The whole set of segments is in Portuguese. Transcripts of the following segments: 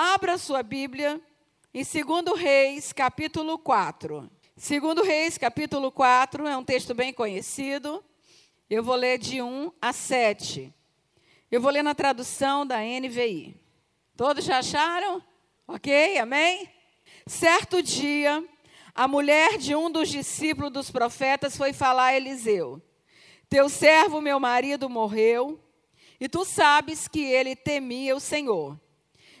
Abra sua Bíblia em 2 Reis, capítulo 4. 2 Reis, capítulo 4, é um texto bem conhecido. Eu vou ler de 1 a 7. Eu vou ler na tradução da NVI. Todos já acharam? Ok? Amém? Certo dia, a mulher de um dos discípulos dos profetas foi falar a Eliseu: Teu servo, meu marido, morreu, e tu sabes que ele temia o Senhor.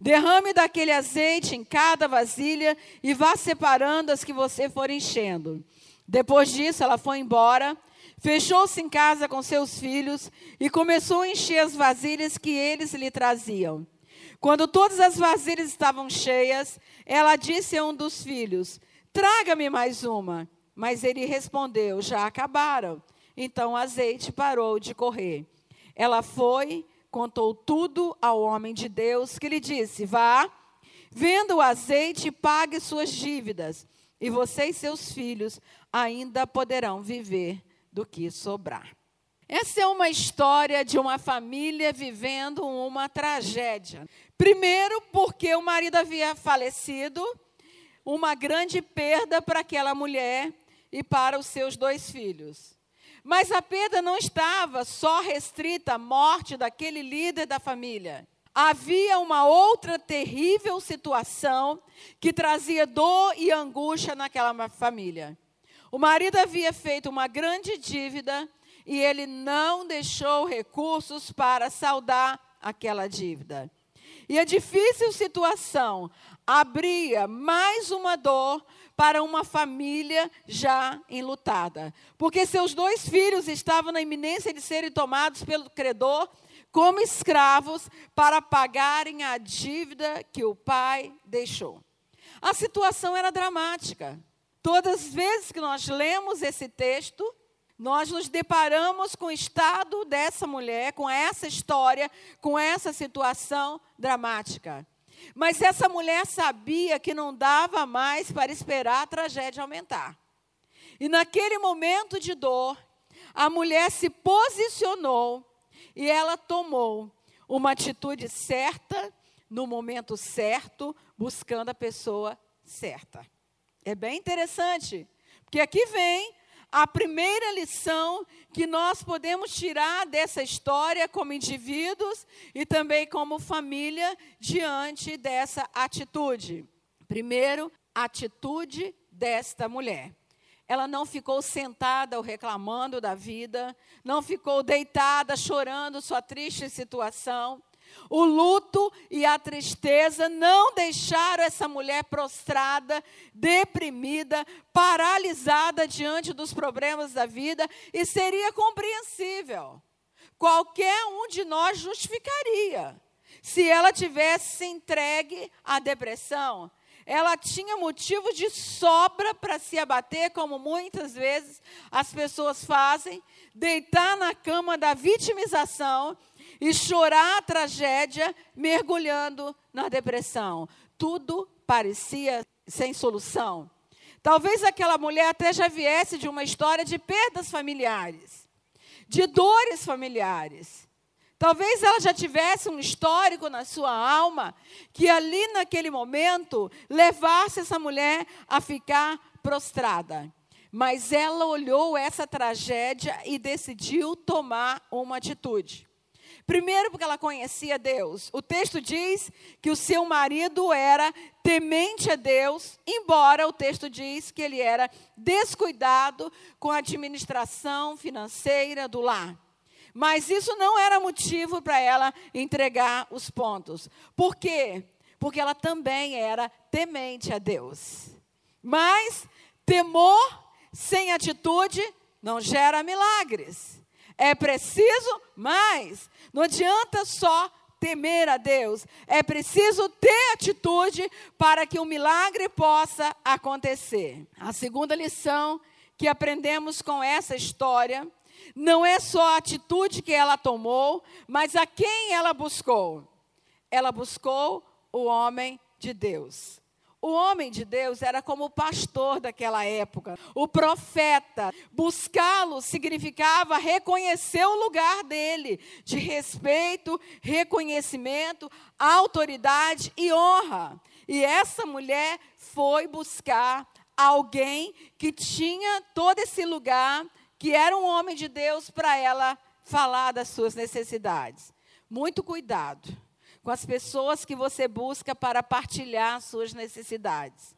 Derrame daquele azeite em cada vasilha e vá separando as que você for enchendo. Depois disso, ela foi embora, fechou-se em casa com seus filhos e começou a encher as vasilhas que eles lhe traziam. Quando todas as vasilhas estavam cheias, ela disse a um dos filhos: Traga-me mais uma. Mas ele respondeu: Já acabaram. Então o azeite parou de correr. Ela foi, contou tudo ao homem de Deus, que lhe disse: Vá, venda o azeite e pague suas dívidas, e você e seus filhos ainda poderão viver do que sobrar. Essa é uma história de uma família vivendo uma tragédia. Primeiro, porque o marido havia falecido, uma grande perda para aquela mulher e para os seus dois filhos. Mas a perda não estava só restrita à morte daquele líder da família. Havia uma outra terrível situação que trazia dor e angústia naquela família. O marido havia feito uma grande dívida e ele não deixou recursos para saldar aquela dívida. E a difícil situação abria mais uma dor para uma família já enlutada. Porque seus dois filhos estavam na iminência de serem tomados pelo credor como escravos para pagarem a dívida que o pai deixou. A situação era dramática. Todas as vezes que nós lemos esse texto, nós nos deparamos com o estado dessa mulher, com essa história, com essa situação dramática. Mas essa mulher sabia que não dava mais para esperar a tragédia aumentar. E naquele momento de dor, a mulher se posicionou e ela tomou uma atitude certa, no momento certo, buscando a pessoa certa. É bem interessante, porque aqui vem a primeira lição que nós podemos tirar dessa história como indivíduos e também como família diante dessa atitude. Primeiro, atitude desta mulher. Ela não ficou sentada ou reclamando da vida, não ficou deitada chorando sua triste situação. O luto e a tristeza não deixaram essa mulher prostrada, deprimida, paralisada diante dos problemas da vida, e seria compreensível. Qualquer um de nós justificaria. Se ela tivesse entregue à depressão, ela tinha motivo de sobra para se abater, como muitas vezes as pessoas fazem, deitar na cama da vitimização e chorar a tragédia, mergulhando na depressão. Tudo parecia sem solução. Talvez aquela mulher até já viesse de uma história de perdas familiares, de dores familiares. Talvez ela já tivesse um histórico na sua alma que ali naquele momento levasse essa mulher a ficar prostrada. Mas ela olhou essa tragédia e decidiu tomar uma atitude. Primeiro, porque ela conhecia Deus. O texto diz que o seu marido era temente a Deus, embora o texto diz que ele era descuidado com a administração financeira do lar. Mas isso não era motivo para ela entregar os pontos. Por quê? Porque ela também era temente a Deus. Mas temor sem atitude não gera milagres. É preciso mais. Não adianta só temer a Deus. É preciso ter atitude para que o milagre possa acontecer. A segunda lição que aprendemos com essa história não é só a atitude que ela tomou, mas a quem ela buscou. Ela buscou o homem de Deus. O homem de Deus era como o pastor daquela época, o profeta. Buscá-lo significava reconhecer o lugar dele, de respeito, reconhecimento, autoridade e honra. E essa mulher foi buscar alguém que tinha todo esse lugar, que era um homem de Deus, para ela falar das suas necessidades. Muito cuidado com as pessoas que você busca para partilhar suas necessidades.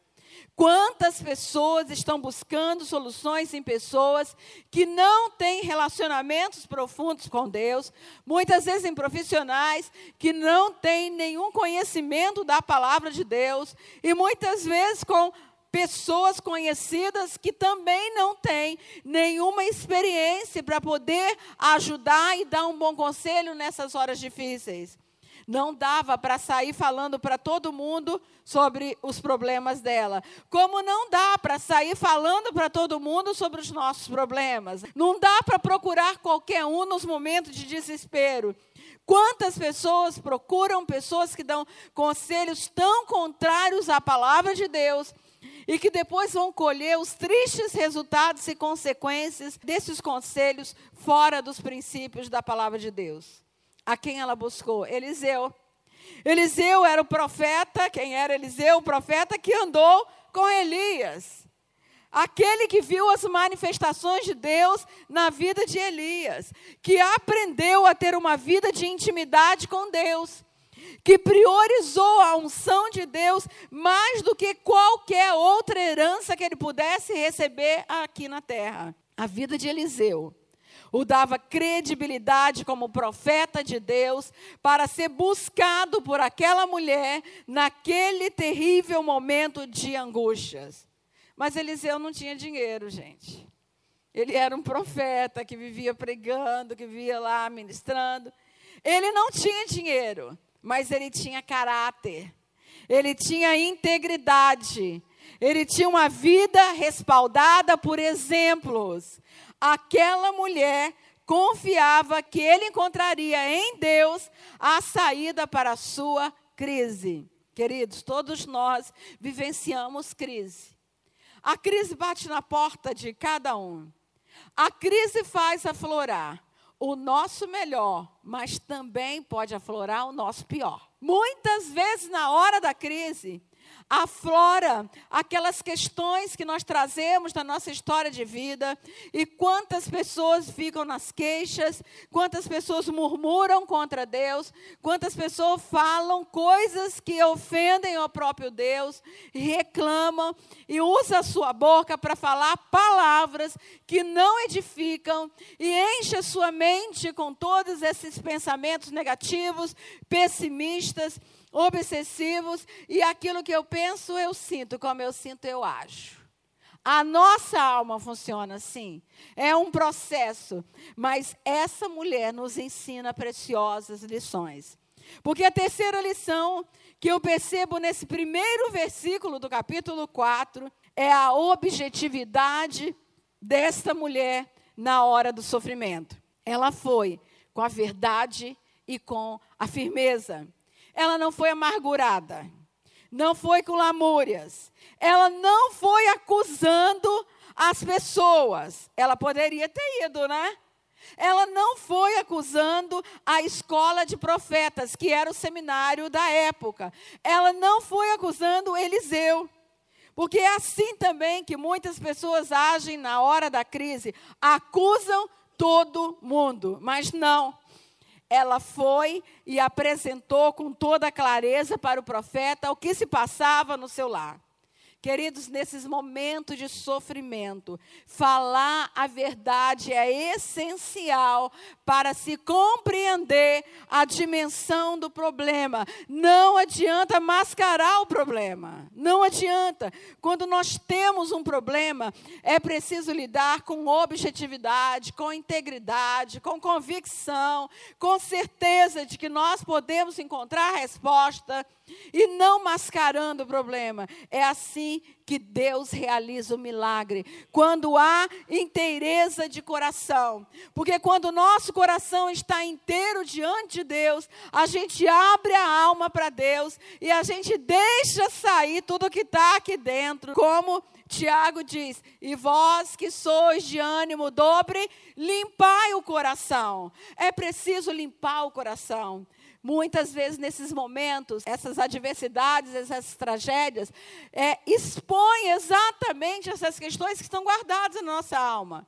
Quantas pessoas estão buscando soluções em pessoas que não têm relacionamentos profundos com Deus, muitas vezes em profissionais que não têm nenhum conhecimento da palavra de Deus, e muitas vezes com pessoas conhecidas que também não têm nenhuma experiência para poder ajudar e dar um bom conselho nessas horas difíceis. Não dava para sair falando para todo mundo sobre os problemas dela. Como não dá para sair falando para todo mundo sobre os nossos problemas. Não dá para procurar qualquer um nos momentos de desespero. Quantas pessoas procuram pessoas que dão conselhos tão contrários à palavra de Deus e que depois vão colher os tristes resultados e consequências desses conselhos fora dos princípios da palavra de Deus a quem ela buscou? Eliseu. Eliseu era o profeta, quem era Eliseu? O profeta que andou com Elias. Aquele que viu as manifestações de Deus na vida de Elias, que aprendeu a ter uma vida de intimidade com Deus, que priorizou a unção de Deus mais do que qualquer outra herança que ele pudesse receber aqui na terra. A vida de Eliseu o dava credibilidade como profeta de Deus para ser buscado por aquela mulher naquele terrível momento de angústias. Mas Eliseu não tinha dinheiro, gente. Ele era um profeta que vivia pregando, que vivia lá ministrando. Ele não tinha dinheiro, mas ele tinha caráter. Ele tinha integridade. Ele tinha uma vida respaldada por exemplos aquela mulher confiava que ele encontraria em Deus a saída para a sua crise. Queridos, todos nós vivenciamos crise. A crise bate na porta de cada um. A crise faz aflorar o nosso melhor, mas também pode aflorar o nosso pior. Muitas vezes, na hora da crise, aflora aquelas questões que nós trazemos na nossa história de vida. E quantas pessoas ficam nas queixas, quantas pessoas murmuram contra Deus, quantas pessoas falam coisas que ofendem o próprio Deus, reclamam e usam a sua boca para falar palavras que não edificam e enche a sua mente com todos esses pensamentos negativos, pessimistas obsessivos, e aquilo que eu penso, eu sinto, como eu sinto, eu acho. A nossa alma funciona assim. É um processo. Mas essa mulher nos ensina preciosas lições. Porque a terceira lição que eu percebo nesse primeiro versículo do capítulo 4 é a objetividade desta mulher na hora do sofrimento. Ela foi com a verdade e com a firmeza. Ela não foi amargurada. Não foi com lamúrias. Ela não foi acusando as pessoas. Ela poderia ter ido, né? Ela não foi acusando a escola de profetas, que era o seminário da época. Ela não foi acusando Eliseu. Porque é assim também que muitas pessoas agem na hora da crise. Acusam todo mundo, mas não ela foi e apresentou com toda clareza para o profeta o que se passava no seu lar. Queridos, nesses momentos de sofrimento, falar a verdade é essencial para se compreender a dimensão do problema. Não adianta mascarar o problema. Não adianta. Quando nós temos um problema, é preciso lidar com objetividade, com integridade, com convicção, com certeza de que nós podemos encontrar a resposta e não mascarando o problema. É assim que Deus realiza o milagre. Quando há inteireza de coração. Porque quando o nosso coração está inteiro diante de Deus, a gente abre a alma para Deus e a gente deixa sair tudo que está aqui dentro. Como Tiago diz: E vós que sois de ânimo dobre, limpai o coração. É preciso limpar o coração. Muitas vezes, nesses momentos, essas adversidades, essas tragédias, é, expõem exatamente essas questões que estão guardadas na nossa alma.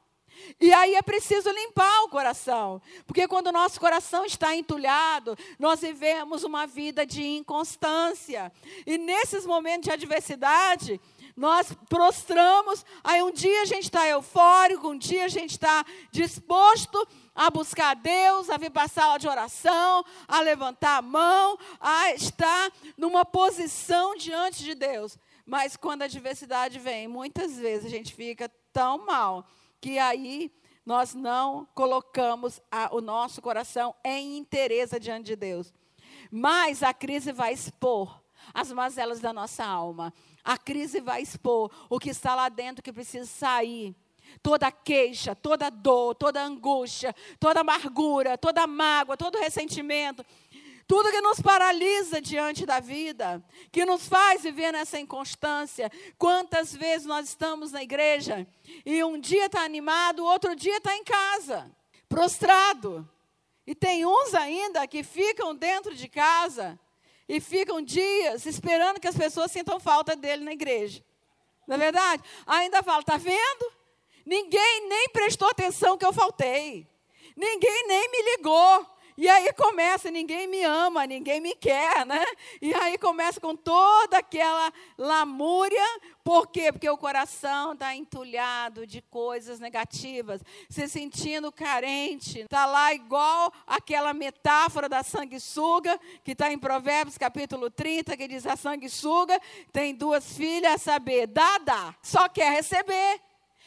E aí é preciso limpar o coração, porque quando o nosso coração está entulhado, nós vivemos uma vida de inconstância. E nesses momentos de adversidade, nós prostramos, aí um dia a gente está eufórico, um dia a gente está disposto a buscar Deus, a vir para a sala de oração, a levantar a mão, a estar numa posição diante de Deus. Mas quando a adversidade vem, muitas vezes a gente fica tão mal que aí nós não colocamos a, o nosso coração em interesse diante de Deus. Mas a crise vai expor as mazelas da nossa alma. A crise vai expor o que está lá dentro que precisa sair toda queixa, toda dor, toda angústia, toda amargura, toda mágoa, todo ressentimento, tudo que nos paralisa diante da vida, que nos faz viver nessa inconstância. Quantas vezes nós estamos na igreja e um dia está animado, outro dia está em casa, prostrado. E tem uns ainda que ficam dentro de casa e ficam dias esperando que as pessoas sintam falta dele na igreja. Não é verdade? Ainda fala, está vendo? Ninguém nem prestou atenção que eu faltei. Ninguém nem me ligou. E aí começa, ninguém me ama, ninguém me quer, né? E aí começa com toda aquela lamúria. Por quê? Porque o coração está entulhado de coisas negativas, se sentindo carente. Está lá igual aquela metáfora da sanguessuga, que está em Provérbios capítulo 30, que diz: a sanguessuga tem duas filhas, a saber, dá, dá, só quer receber.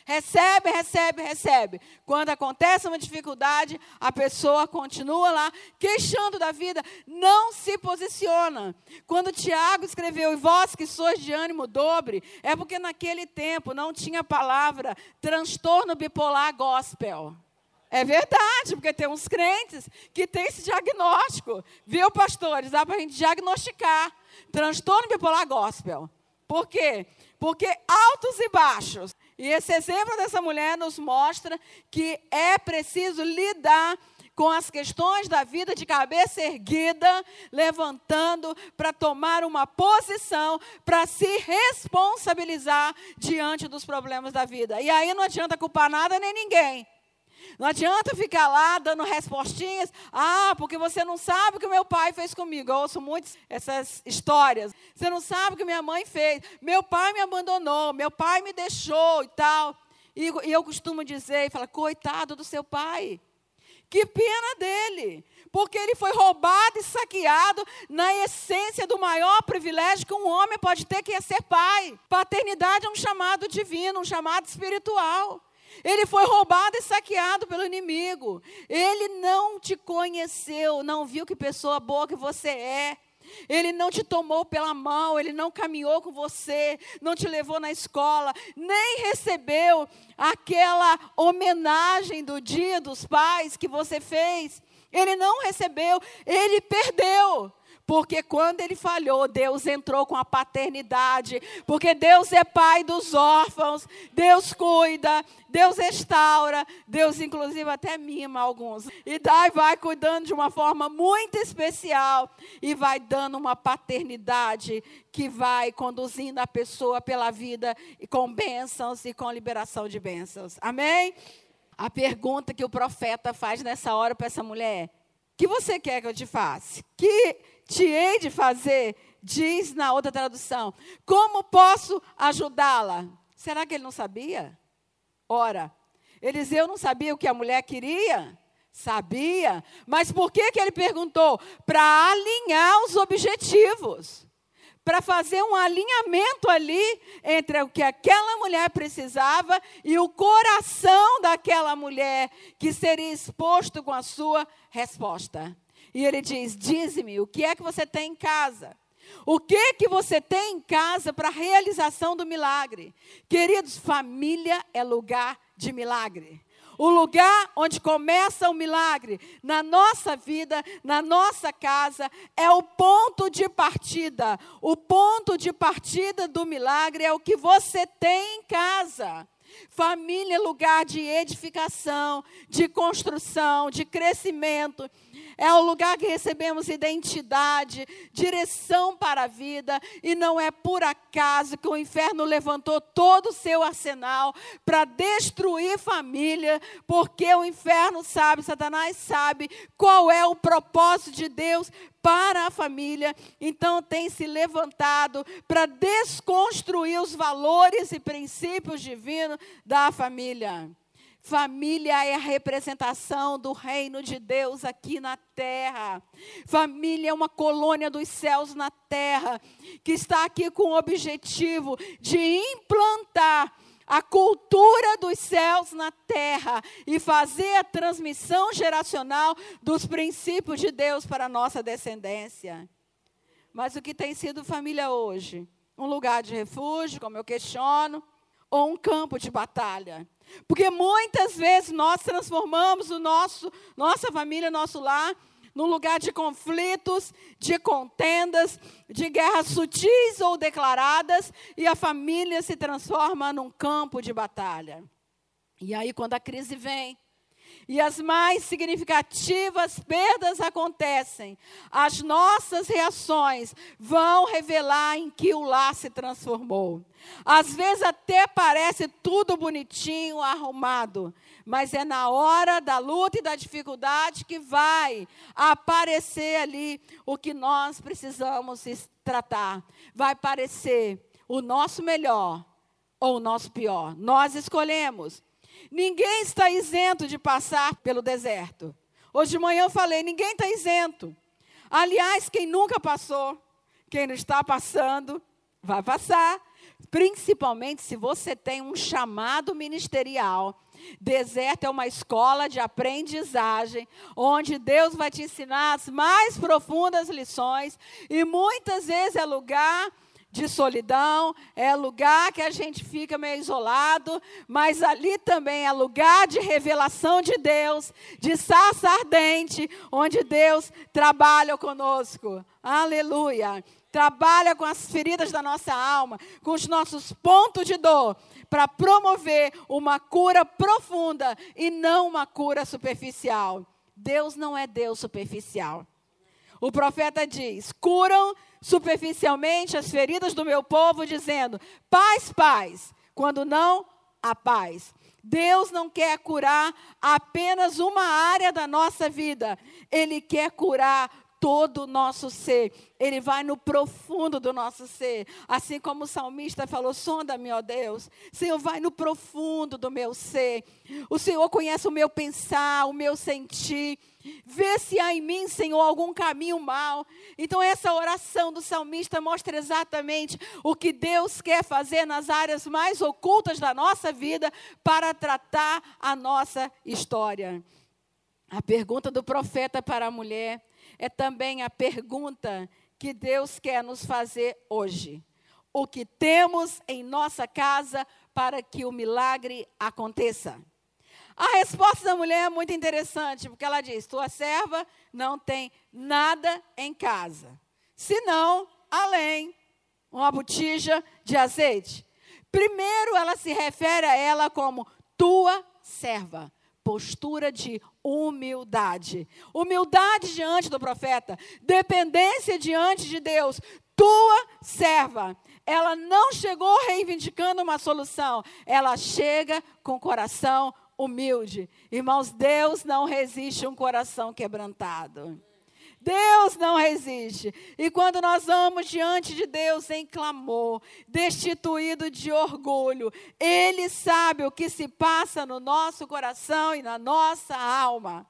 Recebe, recebe, recebe. Quando acontece uma dificuldade, a pessoa continua lá queixando da vida, não se posiciona. Quando Tiago escreveu, e vós que sois de ânimo dobre, é porque naquele tempo não tinha palavra transtorno bipolar gospel. É verdade, porque tem uns crentes que têm esse diagnóstico. Viu, pastores? Dá para a gente diagnosticar. Transtorno bipolar gospel. Por quê? Porque altos e baixos. E esse exemplo dessa mulher nos mostra que é preciso lidar com as questões da vida de cabeça erguida, levantando para tomar uma posição, para se responsabilizar diante dos problemas da vida. E aí não adianta culpar nada nem ninguém. Não adianta ficar lá dando respostinhas. Ah, porque você não sabe o que meu pai fez comigo. Eu ouço muitas essas histórias. Você não sabe o que minha mãe fez. Meu pai me abandonou, meu pai me deixou e tal. E, e eu costumo dizer e falar, coitado do seu pai. Que pena dele, porque ele foi roubado e saqueado na essência do maior privilégio que um homem pode ter, que é ser pai. Paternidade é um chamado divino, um chamado espiritual. Ele foi roubado e saqueado pelo inimigo. Ele não te conheceu, não viu que pessoa boa que você é. Ele não te tomou pela mão, ele não caminhou com você, não te levou na escola, nem recebeu aquela homenagem do dia dos pais que você fez. Ele não recebeu, ele perdeu. Porque quando ele falhou, Deus entrou com a paternidade. Porque Deus é pai dos órfãos, Deus cuida, Deus restaura, Deus inclusive até mima alguns. E daí vai cuidando de uma forma muito especial e vai dando uma paternidade que vai conduzindo a pessoa pela vida com bênçãos e com liberação de bênçãos. Amém? A pergunta que o profeta faz nessa hora para essa mulher: que você quer que eu te faça? Que te hei de fazer diz na outra tradução: Como posso ajudá-la? Será que ele não sabia? Ora, Eliseu não sabia o que a mulher queria? Sabia. Mas por que, que ele perguntou? Para alinhar os objetivos. Para fazer um alinhamento ali entre o que aquela mulher precisava e o coração daquela mulher que seria exposto com a sua resposta. E ele diz: Dize-me, o que é que você tem em casa? O que que você tem em casa para a realização do milagre? Queridos, família é lugar de milagre. O lugar onde começa o milagre na nossa vida, na nossa casa, é o ponto de partida. O ponto de partida do milagre é o que você tem em casa. Família é lugar de edificação, de construção, de crescimento. É o lugar que recebemos identidade, direção para a vida, e não é por acaso que o inferno levantou todo o seu arsenal para destruir família, porque o inferno sabe, Satanás sabe qual é o propósito de Deus para a família, então tem se levantado para desconstruir os valores e princípios divinos da família. Família é a representação do reino de Deus aqui na terra. Família é uma colônia dos céus na terra, que está aqui com o objetivo de implantar a cultura dos céus na terra e fazer a transmissão geracional dos princípios de Deus para a nossa descendência. Mas o que tem sido família hoje? Um lugar de refúgio, como eu questiono, ou um campo de batalha? Porque muitas vezes nós transformamos o nosso, nossa família, nosso lar, num lugar de conflitos, de contendas, de guerras sutis ou declaradas, e a família se transforma num campo de batalha. E aí, quando a crise vem, e as mais significativas perdas acontecem, as nossas reações vão revelar em que o lar se transformou. Às vezes até parece tudo bonitinho, arrumado, mas é na hora da luta e da dificuldade que vai aparecer ali o que nós precisamos tratar. Vai aparecer o nosso melhor ou o nosso pior. Nós escolhemos. Ninguém está isento de passar pelo deserto. Hoje de manhã eu falei: ninguém está isento. Aliás, quem nunca passou, quem não está passando, vai passar. Principalmente se você tem um chamado ministerial. Deserto é uma escola de aprendizagem, onde Deus vai te ensinar as mais profundas lições, e muitas vezes é lugar de solidão, é lugar que a gente fica meio isolado, mas ali também é lugar de revelação de Deus, de sarça ardente, onde Deus trabalha conosco. Aleluia. Trabalha com as feridas da nossa alma, com os nossos pontos de dor, para promover uma cura profunda e não uma cura superficial. Deus não é Deus superficial. O profeta diz: curam superficialmente as feridas do meu povo, dizendo: paz, paz, quando não há paz. Deus não quer curar apenas uma área da nossa vida, Ele quer curar todo o nosso ser. Ele vai no profundo do nosso ser. Assim como o salmista falou: sonda-me, ó Deus. Senhor, vai no profundo do meu ser. O Senhor conhece o meu pensar, o meu sentir. Vê se há em mim, Senhor, algum caminho mal. Então, essa oração do salmista mostra exatamente o que Deus quer fazer nas áreas mais ocultas da nossa vida para tratar a nossa história. A pergunta do profeta para a mulher é também a pergunta que Deus quer nos fazer hoje. O que temos em nossa casa para que o milagre aconteça? A resposta da mulher é muito interessante, porque ela diz: Tua serva não tem nada em casa, senão, além, uma botija de azeite. Primeiro, ela se refere a ela como tua serva postura de humildade. Humildade diante do profeta, dependência diante de Deus. Tua serva. Ela não chegou reivindicando uma solução, ela chega com coração humilde. Irmãos, Deus não resiste um coração quebrantado. Deus não resiste. E quando nós vamos diante de Deus em clamor, destituído de orgulho, Ele sabe o que se passa no nosso coração e na nossa alma.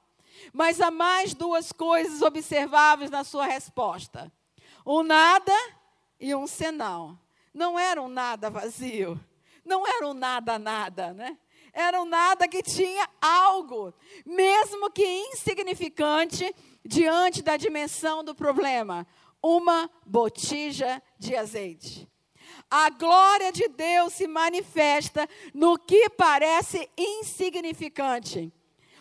Mas há mais duas coisas observáveis na sua resposta: um nada e um senão. Não era um nada vazio, não era um nada nada, né? Era um nada que tinha algo, mesmo que insignificante, diante da dimensão do problema. Uma botija de azeite. A glória de Deus se manifesta no que parece insignificante.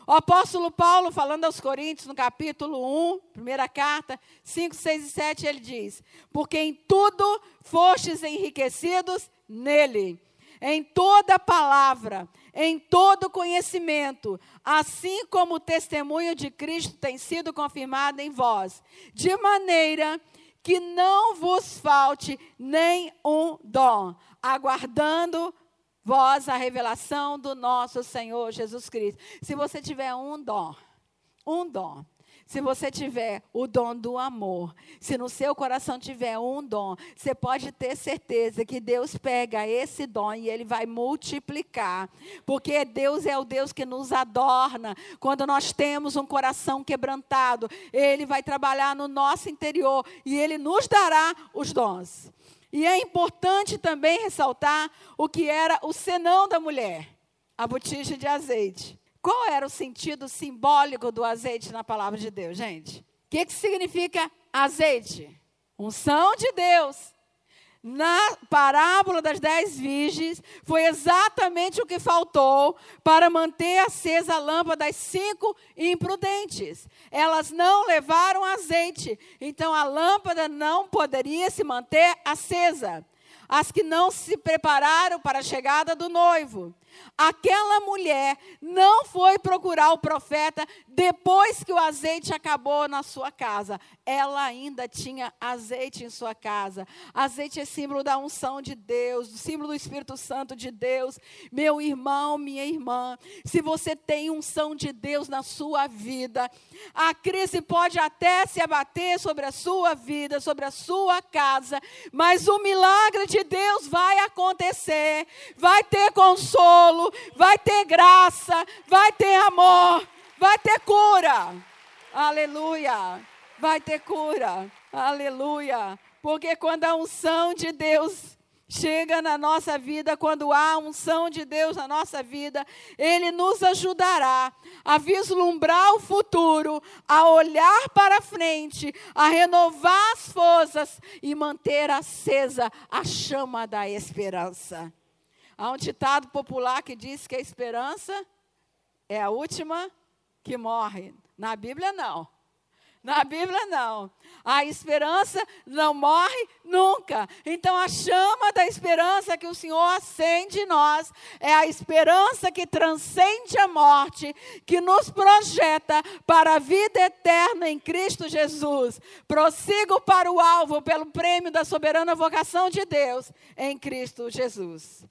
O apóstolo Paulo, falando aos Coríntios, no capítulo 1, primeira carta, 5, 6 e 7, ele diz: Porque em tudo fostes enriquecidos nele, em toda palavra, em todo conhecimento, assim como o testemunho de Cristo tem sido confirmado em vós, de maneira que não vos falte nem um dom, aguardando vós a revelação do nosso Senhor Jesus Cristo. Se você tiver um dom, um dom, se você tiver o dom do amor, se no seu coração tiver um dom, você pode ter certeza que Deus pega esse dom e ele vai multiplicar. Porque Deus é o Deus que nos adorna. Quando nós temos um coração quebrantado, ele vai trabalhar no nosso interior e ele nos dará os dons. E é importante também ressaltar o que era o senão da mulher, a botija de azeite. Qual era o sentido simbólico do azeite na palavra de Deus, gente? O que, que significa azeite? Unção de Deus na parábola das dez virgens, foi exatamente o que faltou para manter acesa a lâmpada das cinco imprudentes. Elas não levaram azeite, então a lâmpada não poderia se manter acesa. As que não se prepararam para a chegada do noivo aquela mulher não foi procurar o profeta depois que o azeite acabou na sua casa. Ela ainda tinha azeite em sua casa. Azeite é símbolo da unção de Deus, símbolo do Espírito Santo de Deus. Meu irmão, minha irmã, se você tem unção de Deus na sua vida, a crise pode até se abater sobre a sua vida, sobre a sua casa, mas o milagre de Deus vai acontecer. Vai ter consolo vai ter graça, vai ter amor, vai ter cura. Aleluia. Vai ter cura. Aleluia. Porque quando a unção de Deus chega na nossa vida, quando há unção de Deus na nossa vida, Ele nos ajudará a vislumbrar o futuro, a olhar para frente, a renovar as forças e manter acesa a chama da esperança. Há um ditado popular que diz que a esperança é a última que morre. Na Bíblia, não. Na Bíblia, não. A esperança não morre nunca. Então, a chama da esperança que o Senhor acende em nós é a esperança que transcende a morte, que nos projeta para a vida eterna em Cristo Jesus. Prossigo para o alvo pelo prêmio da soberana vocação de Deus em Cristo Jesus.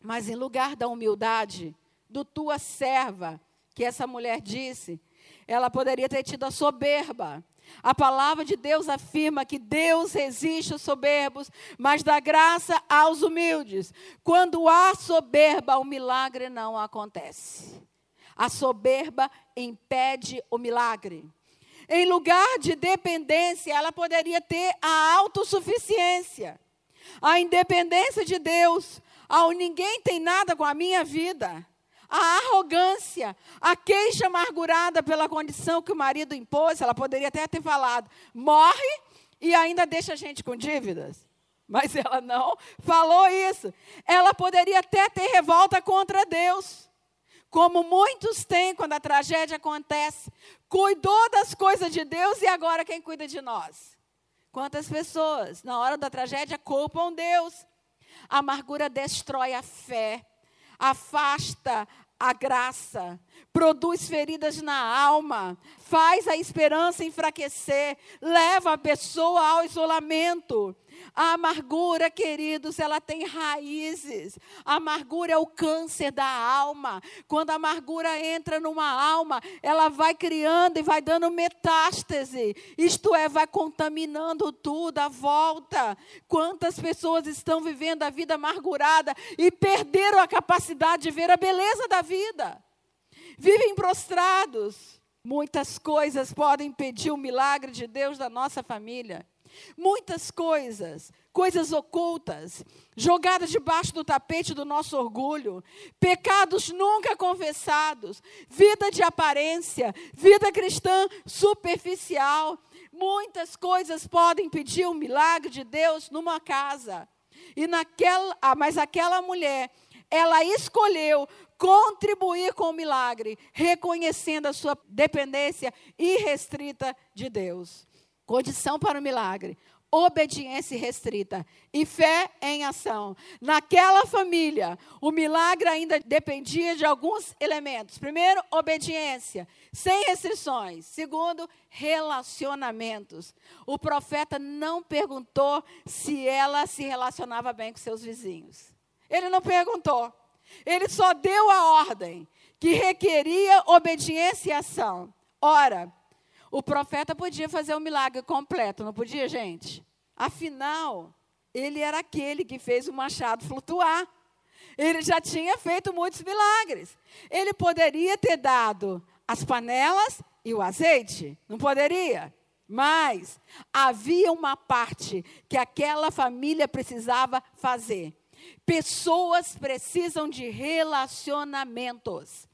Mas em lugar da humildade, do tua serva, que essa mulher disse, ela poderia ter tido a soberba. A palavra de Deus afirma que Deus resiste aos soberbos, mas dá graça aos humildes. Quando há soberba, o milagre não acontece. A soberba impede o milagre. Em lugar de dependência, ela poderia ter a autossuficiência, a independência de Deus, ao ninguém tem nada com a minha vida. A arrogância, a queixa amargurada pela condição que o marido impôs, ela poderia até ter falado, morre e ainda deixa a gente com dívidas. Mas ela não falou isso. Ela poderia até ter revolta contra Deus. Como muitos têm quando a tragédia acontece. Cuidou das coisas de Deus e agora quem cuida de nós? Quantas pessoas, na hora da tragédia, culpam Deus? A amargura destrói a fé, afasta a graça, produz feridas na alma, faz a esperança enfraquecer, leva a pessoa ao isolamento. A amargura, queridos, ela tem raízes. A amargura é o câncer da alma. Quando a amargura entra numa alma, ela vai criando e vai dando metástase. Isto é, vai contaminando tudo à volta. Quantas pessoas estão vivendo a vida amargurada e perderam a capacidade de ver a beleza da vida? Vivem prostrados. Muitas coisas podem impedir o milagre de Deus da nossa família. Muitas coisas, coisas ocultas, jogadas debaixo do tapete do nosso orgulho, pecados nunca confessados, vida de aparência, vida cristã superficial. Muitas coisas podem impedir o milagre de Deus numa casa. E naquela, ah, mas aquela mulher, ela escolheu contribuir com o milagre, reconhecendo a sua dependência irrestrita de Deus. Condição para o milagre: obediência restrita e fé em ação. Naquela família, o milagre ainda dependia de alguns elementos. Primeiro, obediência, sem restrições. Segundo, relacionamentos. O profeta não perguntou se ela se relacionava bem com seus vizinhos. Ele não perguntou. Ele só deu a ordem que requeria obediência e ação. Ora, o profeta podia fazer um milagre completo, não podia, gente? Afinal, ele era aquele que fez o machado flutuar. Ele já tinha feito muitos milagres. Ele poderia ter dado as panelas e o azeite, não poderia? Mas havia uma parte que aquela família precisava fazer. Pessoas precisam de relacionamentos.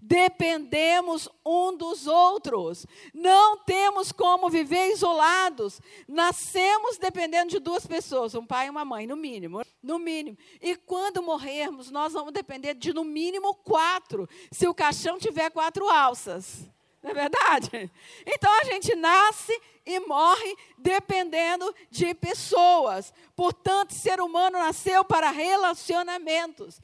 Dependemos um dos outros. Não temos como viver isolados. Nascemos dependendo de duas pessoas, um pai e uma mãe, no mínimo. No mínimo. E quando morrermos, nós vamos depender de no mínimo quatro, se o caixão tiver quatro alças. Não é verdade? Então a gente nasce e morre dependendo de pessoas. Portanto, ser humano nasceu para relacionamentos.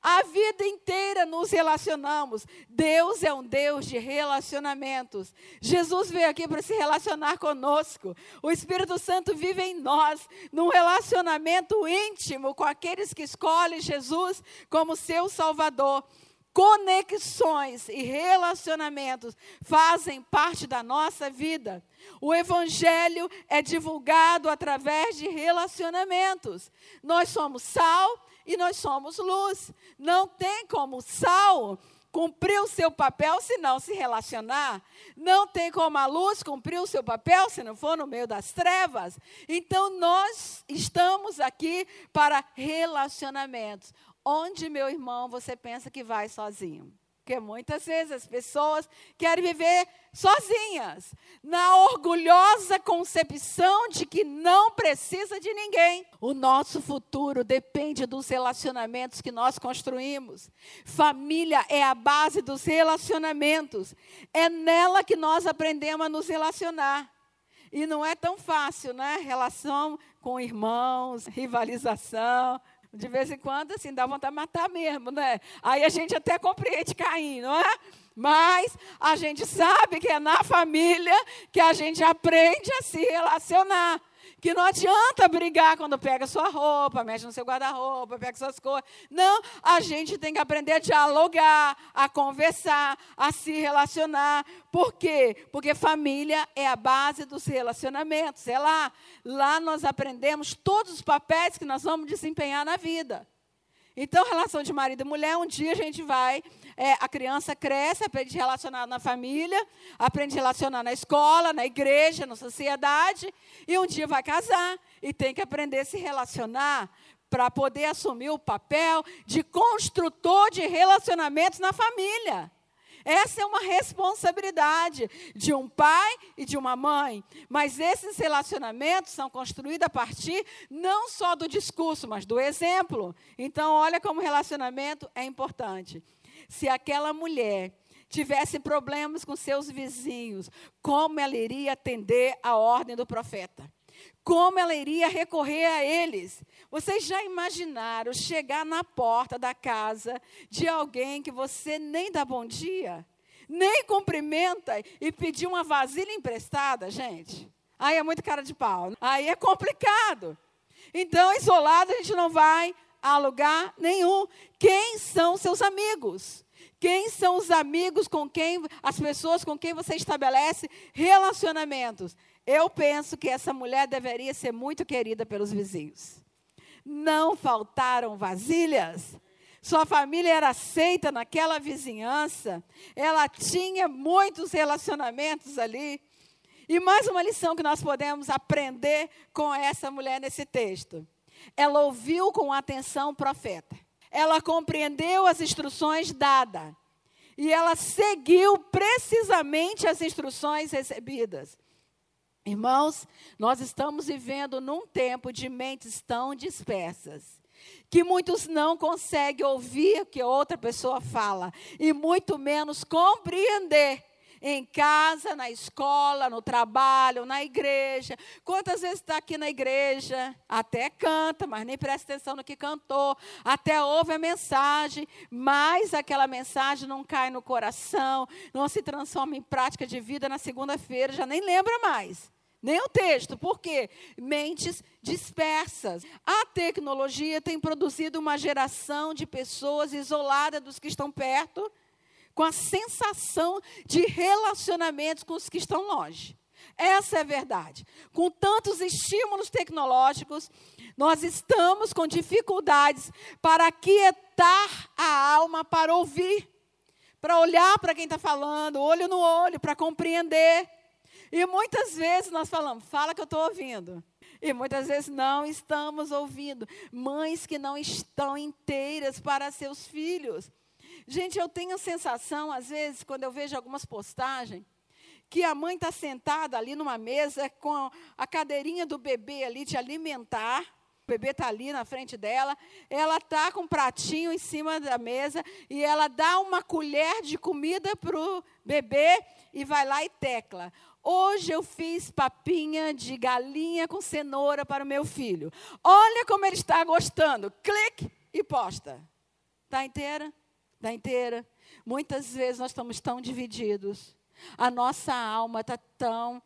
A vida inteira nos relacionamos. Deus é um Deus de relacionamentos. Jesus veio aqui para se relacionar conosco. O Espírito Santo vive em nós, num relacionamento íntimo com aqueles que escolhem Jesus como seu Salvador. Conexões e relacionamentos fazem parte da nossa vida. O Evangelho é divulgado através de relacionamentos. Nós somos sal e nós somos luz. Não tem como sal cumprir o seu papel se não se relacionar. Não tem como a luz cumprir o seu papel se não for no meio das trevas. Então nós estamos aqui para relacionamentos. Onde, meu irmão, você pensa que vai sozinho? Porque muitas vezes as pessoas querem viver sozinhas, na orgulhosa concepção de que não precisa de ninguém. O nosso futuro depende dos relacionamentos que nós construímos. Família é a base dos relacionamentos. É nela que nós aprendemos a nos relacionar. E não é tão fácil, né? Relação com irmãos, rivalização, de vez em quando, assim, dá vontade de matar mesmo, né? Aí a gente até compreende Caim, não é? Mas a gente sabe que é na família que a gente aprende a se relacionar. Que não adianta brigar quando pega sua roupa, mexe no seu guarda-roupa, pega suas coisas. Não, a gente tem que aprender a dialogar, a conversar, a se relacionar. Por quê? Porque família é a base dos relacionamentos. É lá. Lá nós aprendemos todos os papéis que nós vamos desempenhar na vida. Então, relação de marido e mulher, um dia a gente vai, é, a criança cresce, aprende a relacionar na família, aprende a relacionar na escola, na igreja, na sociedade, e um dia vai casar e tem que aprender a se relacionar para poder assumir o papel de construtor de relacionamentos na família. Essa é uma responsabilidade de um pai e de uma mãe. Mas esses relacionamentos são construídos a partir não só do discurso, mas do exemplo. Então, olha como relacionamento é importante. Se aquela mulher tivesse problemas com seus vizinhos, como ela iria atender a ordem do profeta? como ela iria recorrer a eles. Vocês já imaginaram chegar na porta da casa de alguém que você nem dá bom dia, nem cumprimenta e pedir uma vasilha emprestada, gente? Aí é muito cara de pau. Aí é complicado. Então, isolado, a gente não vai a lugar nenhum. Quem são seus amigos? Quem são os amigos com quem, as pessoas com quem você estabelece relacionamentos? Eu penso que essa mulher deveria ser muito querida pelos vizinhos. Não faltaram vasilhas. Sua família era aceita naquela vizinhança. Ela tinha muitos relacionamentos ali. E mais uma lição que nós podemos aprender com essa mulher nesse texto. Ela ouviu com atenção o profeta. Ela compreendeu as instruções dadas. E ela seguiu precisamente as instruções recebidas. Irmãos, nós estamos vivendo num tempo de mentes tão dispersas que muitos não conseguem ouvir o que outra pessoa fala e muito menos compreender em casa, na escola, no trabalho, na igreja. Quantas vezes está aqui na igreja, até canta, mas nem presta atenção no que cantou, até ouve a mensagem, mas aquela mensagem não cai no coração, não se transforma em prática de vida na segunda-feira, já nem lembra mais. Nem o texto, por quê? Mentes dispersas. A tecnologia tem produzido uma geração de pessoas isoladas dos que estão perto com a sensação de relacionamentos com os que estão longe. Essa é a verdade. Com tantos estímulos tecnológicos, nós estamos com dificuldades para aquietar a alma para ouvir, para olhar para quem está falando, olho no olho, para compreender. E muitas vezes nós falamos, fala que eu estou ouvindo. E muitas vezes não estamos ouvindo. Mães que não estão inteiras para seus filhos. Gente, eu tenho a sensação, às vezes, quando eu vejo algumas postagens, que a mãe está sentada ali numa mesa com a cadeirinha do bebê ali de alimentar. O bebê está ali na frente dela. Ela está com um pratinho em cima da mesa e ela dá uma colher de comida para o bebê e vai lá e tecla. Hoje eu fiz papinha de galinha com cenoura para o meu filho. Olha como ele está gostando. Clique e posta. Está inteira? Da inteira. Muitas vezes nós estamos tão divididos. A nossa alma está tão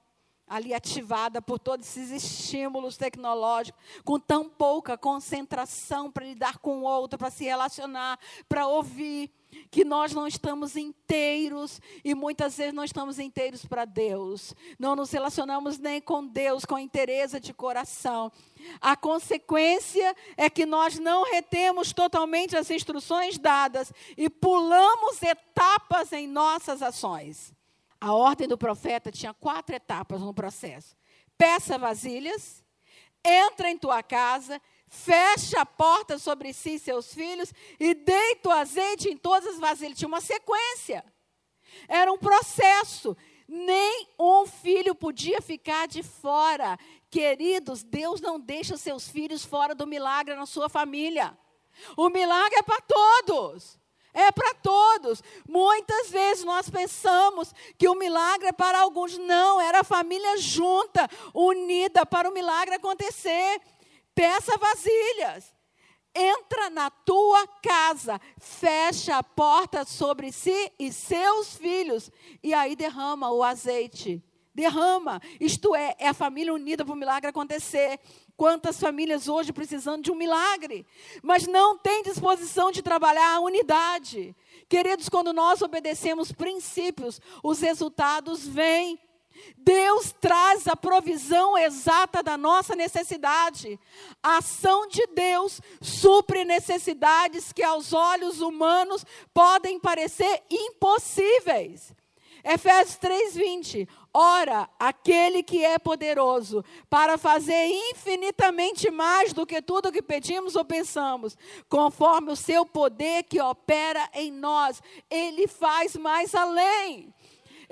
ali ativada por todos esses estímulos tecnológicos, com tão pouca concentração para lidar com o outro, para se relacionar, para ouvir, que nós não estamos inteiros e muitas vezes não estamos inteiros para Deus. Não nos relacionamos nem com Deus com interesse de coração. A consequência é que nós não retemos totalmente as instruções dadas e pulamos etapas em nossas ações. A ordem do profeta tinha quatro etapas no processo: peça vasilhas, entra em tua casa, fecha a porta sobre si e seus filhos e deita o azeite em todas as vasilhas. Tinha uma sequência. Era um processo. Nem um filho podia ficar de fora. Queridos, Deus não deixa seus filhos fora do milagre na sua família. O milagre é para todos. É para todos. Muitas vezes nós pensamos que o milagre é para alguns. Não, era a família junta, unida para o milagre acontecer. Peça vasilhas. Entra na tua casa, fecha a porta sobre si e seus filhos, e aí derrama o azeite. Derrama, isto é, é a família unida para o milagre acontecer. Quantas famílias hoje precisando de um milagre, mas não tem disposição de trabalhar a unidade. Queridos, quando nós obedecemos princípios, os resultados vêm. Deus traz a provisão exata da nossa necessidade. A ação de Deus supre necessidades que aos olhos humanos podem parecer impossíveis. Efésios 3:20. Ora, aquele que é poderoso para fazer infinitamente mais do que tudo que pedimos ou pensamos, conforme o seu poder que opera em nós, ele faz mais além.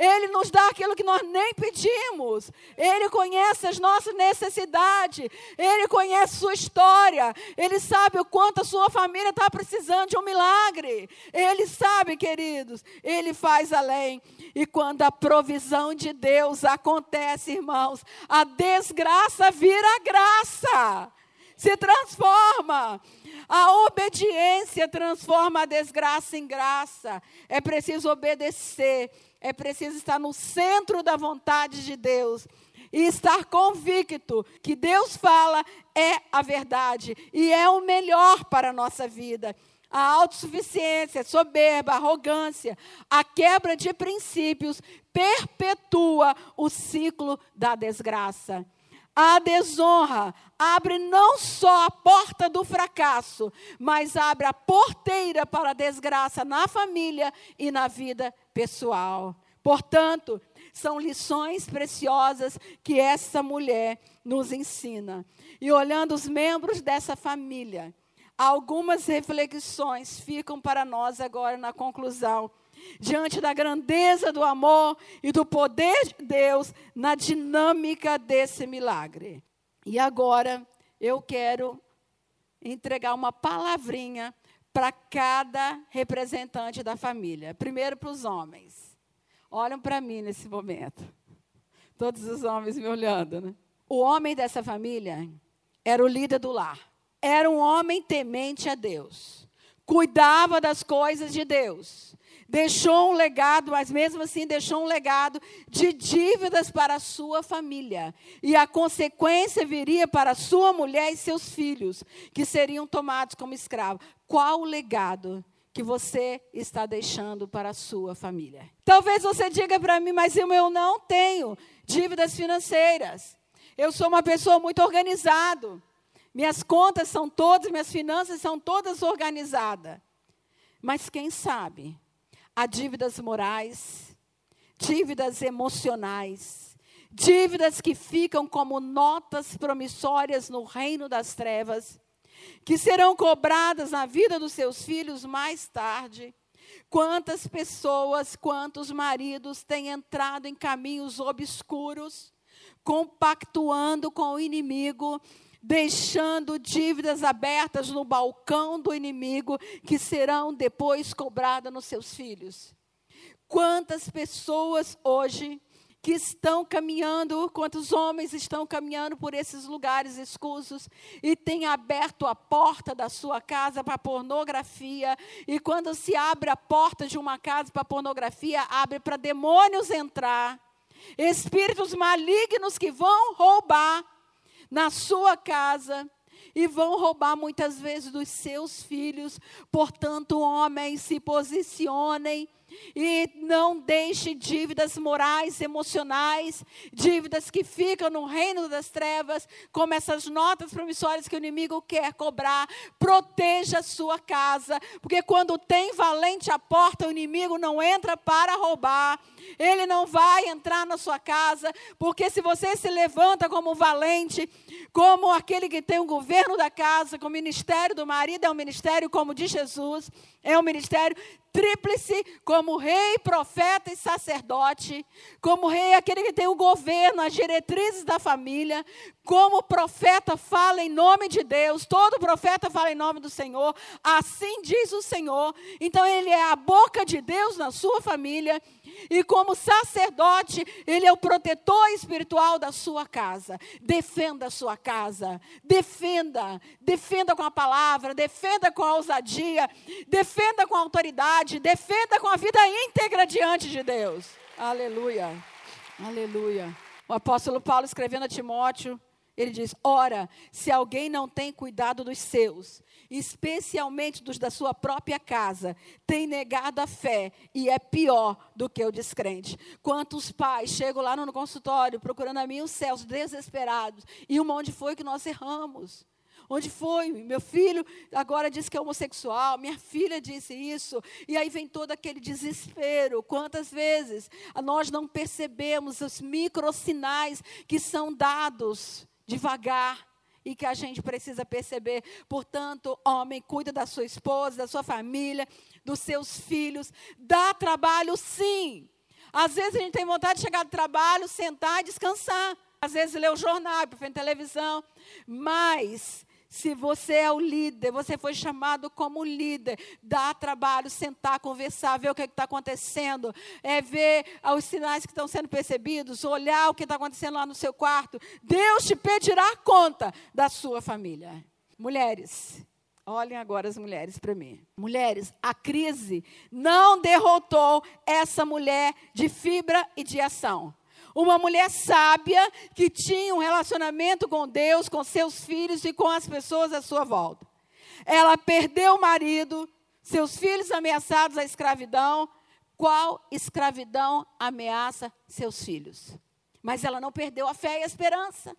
Ele nos dá aquilo que nós nem pedimos. Ele conhece as nossas necessidades. Ele conhece sua história. Ele sabe o quanto a sua família está precisando de um milagre. Ele sabe, queridos. Ele faz além. E quando a provisão de Deus acontece, irmãos, a desgraça vira graça. Se transforma. A obediência transforma a desgraça em graça. É preciso obedecer é preciso estar no centro da vontade de Deus. e estar convicto que Deus fala é a verdade e é o melhor para a nossa vida. A autossuficiência, soberba, arrogância, a quebra de princípios perpetua o ciclo da desgraça. A desonra abre não só a porta do fracasso, mas abre a porteira para a desgraça na família e na vida pessoal. Portanto, são lições preciosas que essa mulher nos ensina. E olhando os membros dessa família, algumas reflexões ficam para nós agora na conclusão. Diante da grandeza do amor e do poder de Deus na dinâmica desse milagre. E agora eu quero entregar uma palavrinha para cada representante da família. Primeiro para os homens olham para mim nesse momento. Todos os homens me olhando, né? O homem dessa família era o líder do lar. Era um homem temente a Deus. Cuidava das coisas de Deus. Deixou um legado, mas mesmo assim deixou um legado de dívidas para a sua família. E a consequência viria para sua mulher e seus filhos, que seriam tomados como escravos. Qual o legado que você está deixando para a sua família. Talvez você diga para mim, mas eu não tenho dívidas financeiras. Eu sou uma pessoa muito organizada. Minhas contas são todas, minhas finanças são todas organizadas. Mas quem sabe, há dívidas morais, dívidas emocionais, dívidas que ficam como notas promissórias no reino das trevas que serão cobradas na vida dos seus filhos mais tarde. Quantas pessoas, quantos maridos têm entrado em caminhos obscuros, compactuando com o inimigo, deixando dívidas abertas no balcão do inimigo, que serão depois cobradas nos seus filhos. Quantas pessoas hoje que estão caminhando, quantos homens estão caminhando por esses lugares escusos e têm aberto a porta da sua casa para pornografia. E quando se abre a porta de uma casa para pornografia, abre para demônios entrar, espíritos malignos que vão roubar na sua casa e vão roubar muitas vezes dos seus filhos. Portanto, homens, se posicionem e não deixe dívidas morais, emocionais, dívidas que ficam no reino das trevas, como essas notas promissórias que o inimigo quer cobrar. Proteja a sua casa, porque quando tem valente a porta, o inimigo não entra para roubar. Ele não vai entrar na sua casa, porque se você se levanta como valente, como aquele que tem o governo da casa, como o ministério do marido é um ministério como de Jesus, é um ministério tríplice como rei, profeta e sacerdote, como rei aquele que tem o governo, as diretrizes da família, como profeta fala em nome de Deus, todo profeta fala em nome do Senhor, assim diz o Senhor. Então ele é a boca de Deus na sua família e como sacerdote, ele é o protetor espiritual da sua casa. Defenda a sua casa. Defenda. Defenda com a palavra, defenda com a ousadia, defenda com a autoridade, defenda com a vida íntegra diante de Deus. Aleluia. Aleluia. O apóstolo Paulo escrevendo a Timóteo, ele diz: Ora, se alguém não tem cuidado dos seus, especialmente dos da sua própria casa, tem negado a fé e é pior do que o descrente. Quantos pais chegam lá no consultório procurando a mim os céus desesperados e uma onde foi que nós erramos? Onde foi? Meu filho agora disse que é homossexual, minha filha disse isso, e aí vem todo aquele desespero. Quantas vezes nós não percebemos os microsinais que são dados devagar e que a gente precisa perceber. Portanto, homem, cuida da sua esposa, da sua família, dos seus filhos. Dá trabalho, sim. Às vezes a gente tem vontade de chegar do trabalho, sentar e descansar. Às vezes ler o jornal, para frente televisão. Mas se você é o líder, você foi chamado como líder, dá trabalho, sentar, conversar, ver o que é está acontecendo, é ver os sinais que estão sendo percebidos, olhar o que está acontecendo lá no seu quarto. Deus te pedirá conta da sua família. Mulheres, olhem agora as mulheres para mim. Mulheres, a crise não derrotou essa mulher de fibra e de ação. Uma mulher sábia que tinha um relacionamento com Deus, com seus filhos e com as pessoas à sua volta. Ela perdeu o marido, seus filhos ameaçados à escravidão. Qual escravidão ameaça seus filhos? Mas ela não perdeu a fé e a esperança.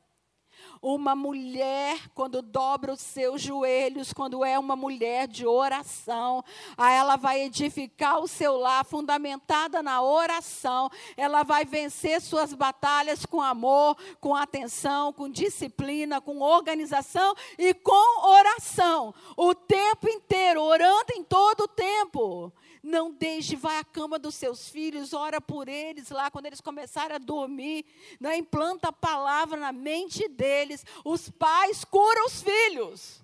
Uma mulher, quando dobra os seus joelhos, quando é uma mulher de oração, aí ela vai edificar o seu lar fundamentada na oração. Ela vai vencer suas batalhas com amor, com atenção, com disciplina, com organização e com oração. O tempo inteiro, orando em todo o tempo. Não deixe, vai à cama dos seus filhos, ora por eles lá quando eles começarem a dormir. Né? Implanta a palavra na mente deles. Os pais curam os filhos.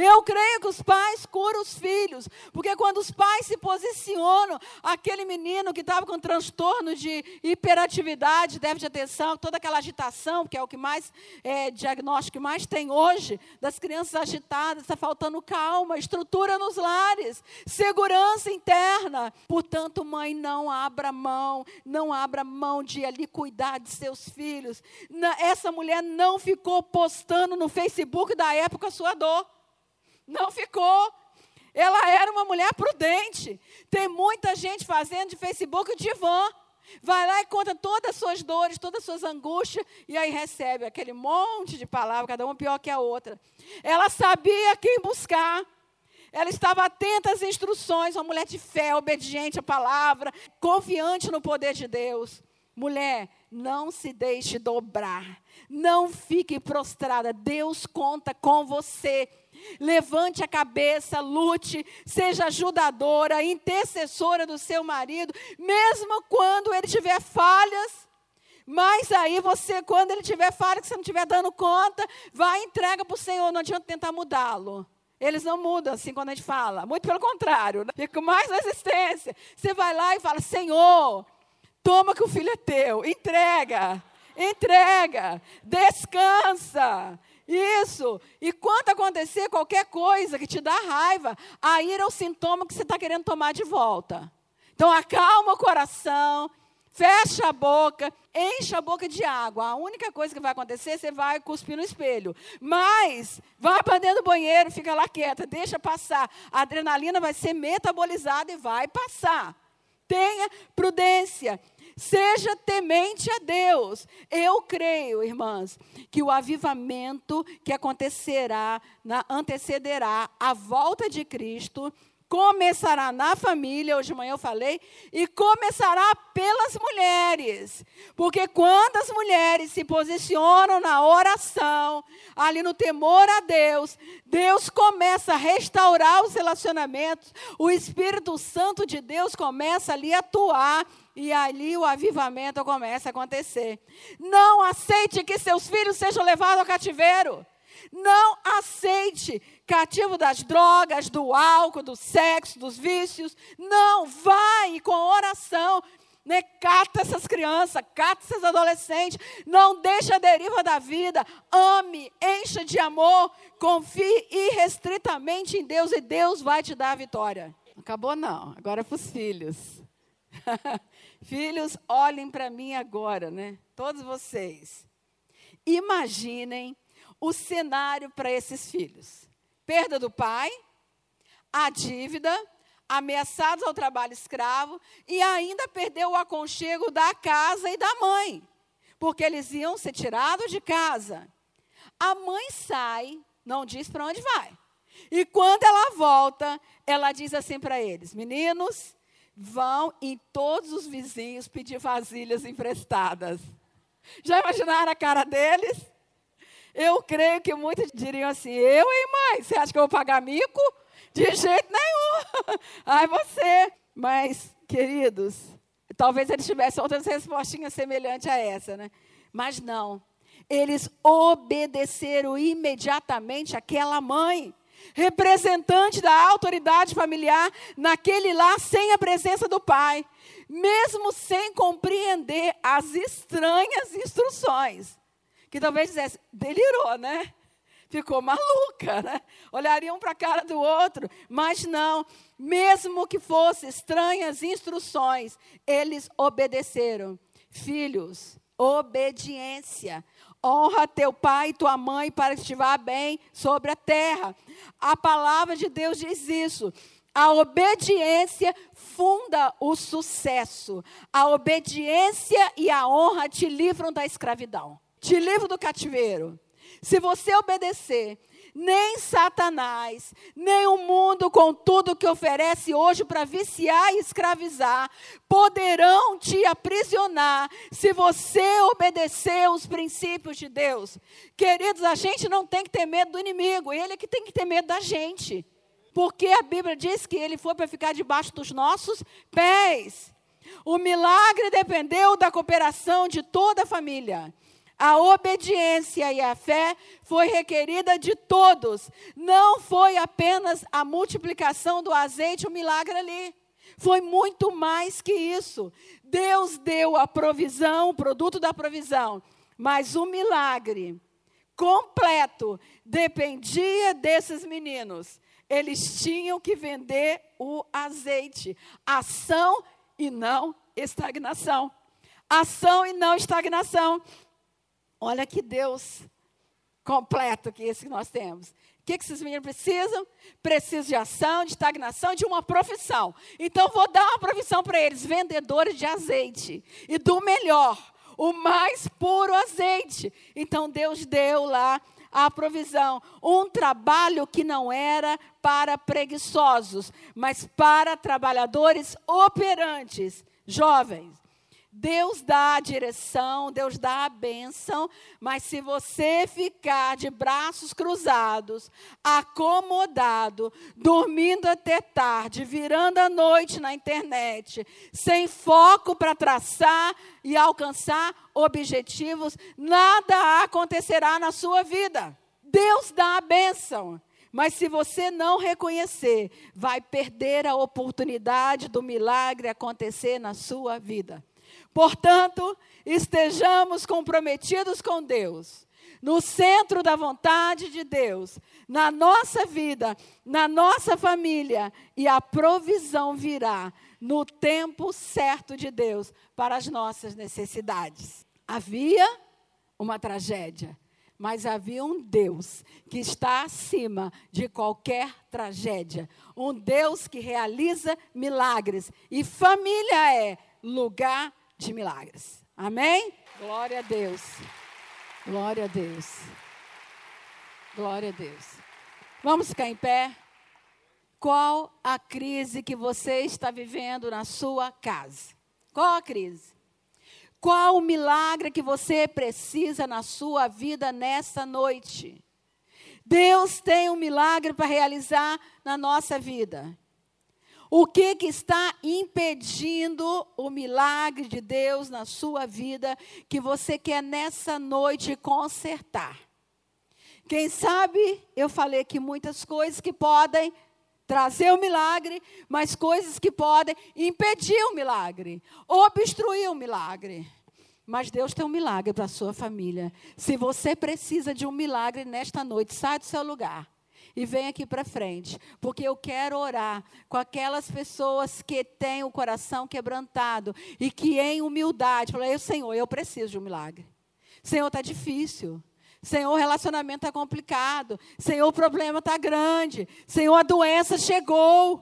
Eu creio que os pais curam os filhos, porque quando os pais se posicionam, aquele menino que estava com transtorno de hiperatividade, déficit de atenção, toda aquela agitação, que é o que mais é, diagnóstico que mais tem hoje, das crianças agitadas, está faltando calma, estrutura nos lares, segurança interna. Portanto, mãe, não abra mão, não abra mão de ali cuidar de seus filhos. Essa mulher não ficou postando no Facebook da época sua dor. Não ficou. Ela era uma mulher prudente. Tem muita gente fazendo de Facebook o divã. Vai lá e conta todas as suas dores, todas as suas angústias, e aí recebe aquele monte de palavras, cada uma pior que a outra. Ela sabia quem buscar. Ela estava atenta às instruções, uma mulher de fé, obediente à palavra, confiante no poder de Deus. Mulher, não se deixe dobrar. Não fique prostrada. Deus conta com você. Levante a cabeça, lute, seja ajudadora, intercessora do seu marido, mesmo quando ele tiver falhas. Mas aí você, quando ele tiver falha, que você não estiver dando conta, vai e entrega para o Senhor, não adianta tentar mudá-lo. Eles não mudam assim quando a gente fala, muito pelo contrário, né? fica mais resistência. Você vai lá e fala: Senhor, toma que o filho é teu, entrega, entrega, descansa, isso. E quando acontecer qualquer coisa que te dá raiva, a ira é o sintoma que você está querendo tomar de volta. Então acalma o coração, fecha a boca, enche a boca de água. A única coisa que vai acontecer, você vai cuspir no espelho. Mas vai para dentro do banheiro, fica lá quieta, deixa passar. A adrenalina vai ser metabolizada e vai passar. Tenha prudência. Seja temente a Deus. Eu creio, irmãs, que o avivamento que acontecerá, na, antecederá a volta de Cristo, começará na família, hoje de manhã eu falei, e começará pelas mulheres. Porque quando as mulheres se posicionam na oração, ali no temor a Deus, Deus começa a restaurar os relacionamentos, o Espírito Santo de Deus começa ali a atuar e ali o avivamento começa a acontecer. Não aceite que seus filhos sejam levados ao cativeiro. Não aceite cativo das drogas, do álcool, do sexo, dos vícios. Não, vai com oração. Né? Cata essas crianças, cata esses adolescentes. Não deixe a deriva da vida. Ame, encha de amor. Confie irrestritamente em Deus e Deus vai te dar a vitória. Acabou não, agora é para os filhos. Filhos, olhem para mim agora, né? Todos vocês. Imaginem o cenário para esses filhos: perda do pai, a dívida, ameaçados ao trabalho escravo e ainda perdeu o aconchego da casa e da mãe, porque eles iam ser tirados de casa. A mãe sai, não diz para onde vai. E quando ela volta, ela diz assim para eles: Meninos, vão em todos os vizinhos pedir vasilhas emprestadas. Já imaginaram a cara deles? Eu creio que muitos diriam assim: Eu, hein, mãe? Você acha que eu vou pagar mico? De jeito nenhum. Ai, você. Mas, queridos, talvez eles tivessem outras respostinhas semelhantes a essa, né? Mas não. Eles obedeceram imediatamente àquela mãe representante da autoridade familiar naquele lá sem a presença do pai, mesmo sem compreender as estranhas instruções. Que talvez dissesse, delirou, né? Ficou maluca, né? Olhariam para a cara do outro, mas não, mesmo que fossem estranhas instruções, eles obedeceram. Filhos, obediência. Honra teu pai e tua mãe para que te vá bem sobre a terra. A palavra de Deus diz isso. A obediência funda o sucesso. A obediência e a honra te livram da escravidão, te livram do cativeiro. Se você obedecer, nem Satanás, nem o mundo com tudo que oferece hoje para viciar e escravizar, poderão te aprisionar se você obedecer os princípios de Deus. Queridos, a gente não tem que ter medo do inimigo, ele é que tem que ter medo da gente. Porque a Bíblia diz que ele foi para ficar debaixo dos nossos pés. O milagre dependeu da cooperação de toda a família. A obediência e a fé foi requerida de todos. Não foi apenas a multiplicação do azeite, o milagre ali. Foi muito mais que isso. Deus deu a provisão, o produto da provisão, mas o milagre completo dependia desses meninos. Eles tinham que vender o azeite. Ação e não estagnação. Ação e não estagnação. Olha que Deus completo que esse que nós temos. O que, que esses meninos precisam? Precisam de ação, de estagnação, de uma profissão. Então, vou dar uma profissão para eles: vendedores de azeite. E do melhor, o mais puro azeite. Então, Deus deu lá a provisão. Um trabalho que não era para preguiçosos, mas para trabalhadores operantes, jovens. Deus dá a direção, Deus dá a bênção, mas se você ficar de braços cruzados, acomodado, dormindo até tarde, virando a noite na internet, sem foco para traçar e alcançar objetivos, nada acontecerá na sua vida. Deus dá a bênção, mas se você não reconhecer, vai perder a oportunidade do milagre acontecer na sua vida. Portanto, estejamos comprometidos com Deus, no centro da vontade de Deus, na nossa vida, na nossa família, e a provisão virá no tempo certo de Deus para as nossas necessidades. Havia uma tragédia, mas havia um Deus que está acima de qualquer tragédia, um Deus que realiza milagres, e família é lugar de milagres. Amém? Glória a Deus. Glória a Deus. Glória a Deus. Vamos ficar em pé? Qual a crise que você está vivendo na sua casa? Qual a crise? Qual o milagre que você precisa na sua vida nessa noite? Deus tem um milagre para realizar na nossa vida. O que, que está impedindo o milagre de Deus na sua vida que você quer nessa noite consertar? Quem sabe, eu falei aqui muitas coisas que podem trazer o milagre, mas coisas que podem impedir o milagre, obstruir o milagre. Mas Deus tem um milagre para a sua família. Se você precisa de um milagre nesta noite, sai do seu lugar e vem aqui para frente, porque eu quero orar com aquelas pessoas que têm o coração quebrantado e que em humildade falam: Senhor, eu preciso de um milagre. Senhor, está difícil. Senhor, o relacionamento está complicado. Senhor, o problema está grande. Senhor, a doença chegou.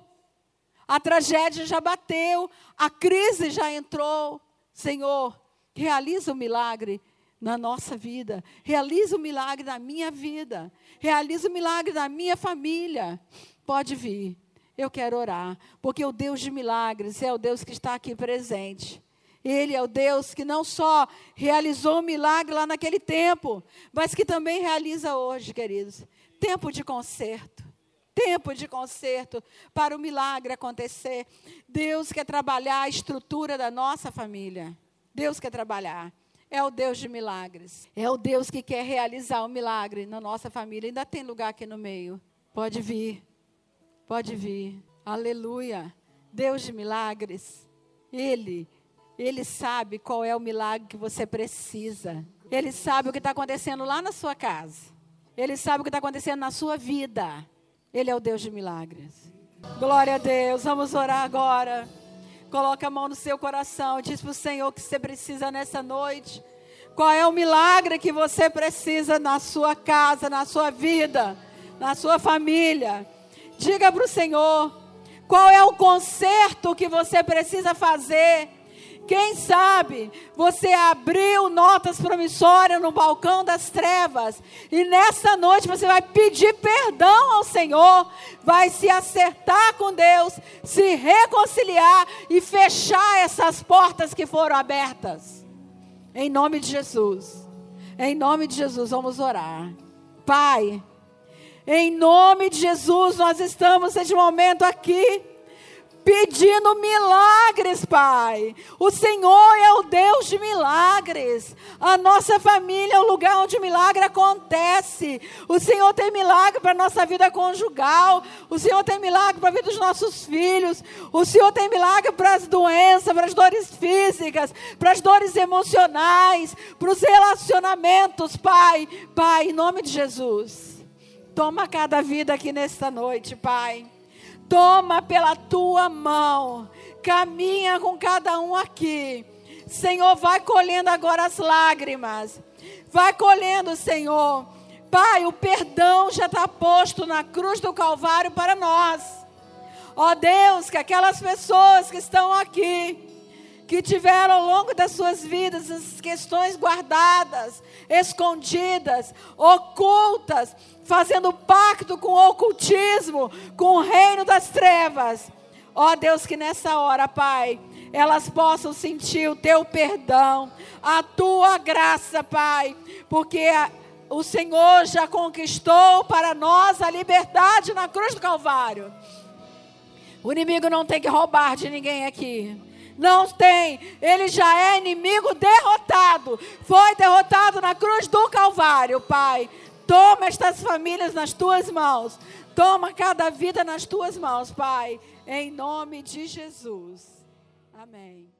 A tragédia já bateu. A crise já entrou. Senhor, realiza o milagre na nossa vida. Realiza o milagre na minha vida. Realiza o milagre na minha família. Pode vir. Eu quero orar, porque o Deus de milagres é o Deus que está aqui presente. Ele é o Deus que não só realizou o milagre lá naquele tempo, mas que também realiza hoje, queridos. Tempo de conserto. Tempo de conserto para o milagre acontecer. Deus quer trabalhar a estrutura da nossa família. Deus quer trabalhar é o Deus de milagres. É o Deus que quer realizar um milagre na nossa família. Ainda tem lugar aqui no meio. Pode vir. Pode vir. Aleluia. Deus de milagres. Ele, ele sabe qual é o milagre que você precisa. Ele sabe o que está acontecendo lá na sua casa. Ele sabe o que está acontecendo na sua vida. Ele é o Deus de milagres. Glória a Deus. Vamos orar agora. Coloca a mão no seu coração. Diz para o Senhor que você precisa nessa noite. Qual é o milagre que você precisa na sua casa, na sua vida, na sua família? Diga para o Senhor qual é o conserto que você precisa fazer quem sabe você abriu notas promissórias no balcão das trevas e nessa noite você vai pedir perdão ao Senhor, vai se acertar com Deus, se reconciliar e fechar essas portas que foram abertas. Em nome de Jesus. Em nome de Jesus, vamos orar. Pai, em nome de Jesus, nós estamos neste momento aqui pedindo milagres, Pai. O Senhor é o Deus de milagres. A nossa família é o lugar onde o milagre acontece. O Senhor tem milagre para a nossa vida conjugal. O Senhor tem milagre para a vida dos nossos filhos. O Senhor tem milagre para as doenças, para as dores físicas, para as dores emocionais, para os relacionamentos, Pai. Pai, em nome de Jesus. Toma cada vida aqui nesta noite, Pai. Toma pela tua mão, caminha com cada um aqui. Senhor, vai colhendo agora as lágrimas. Vai colhendo, Senhor. Pai, o perdão já está posto na cruz do Calvário para nós. Ó Deus, que aquelas pessoas que estão aqui, que tiveram ao longo das suas vidas as questões guardadas, escondidas, ocultas, fazendo pacto com o ocultismo, com o reino das trevas. Ó oh, Deus, que nessa hora, Pai, elas possam sentir o teu perdão, a tua graça, Pai, porque a, o Senhor já conquistou para nós a liberdade na cruz do Calvário. O inimigo não tem que roubar de ninguém aqui. Não tem. Ele já é inimigo derrotado. Foi derrotado na cruz do Calvário, Pai. Toma estas famílias nas tuas mãos. Toma cada vida nas tuas mãos, Pai. Em nome de Jesus. Amém.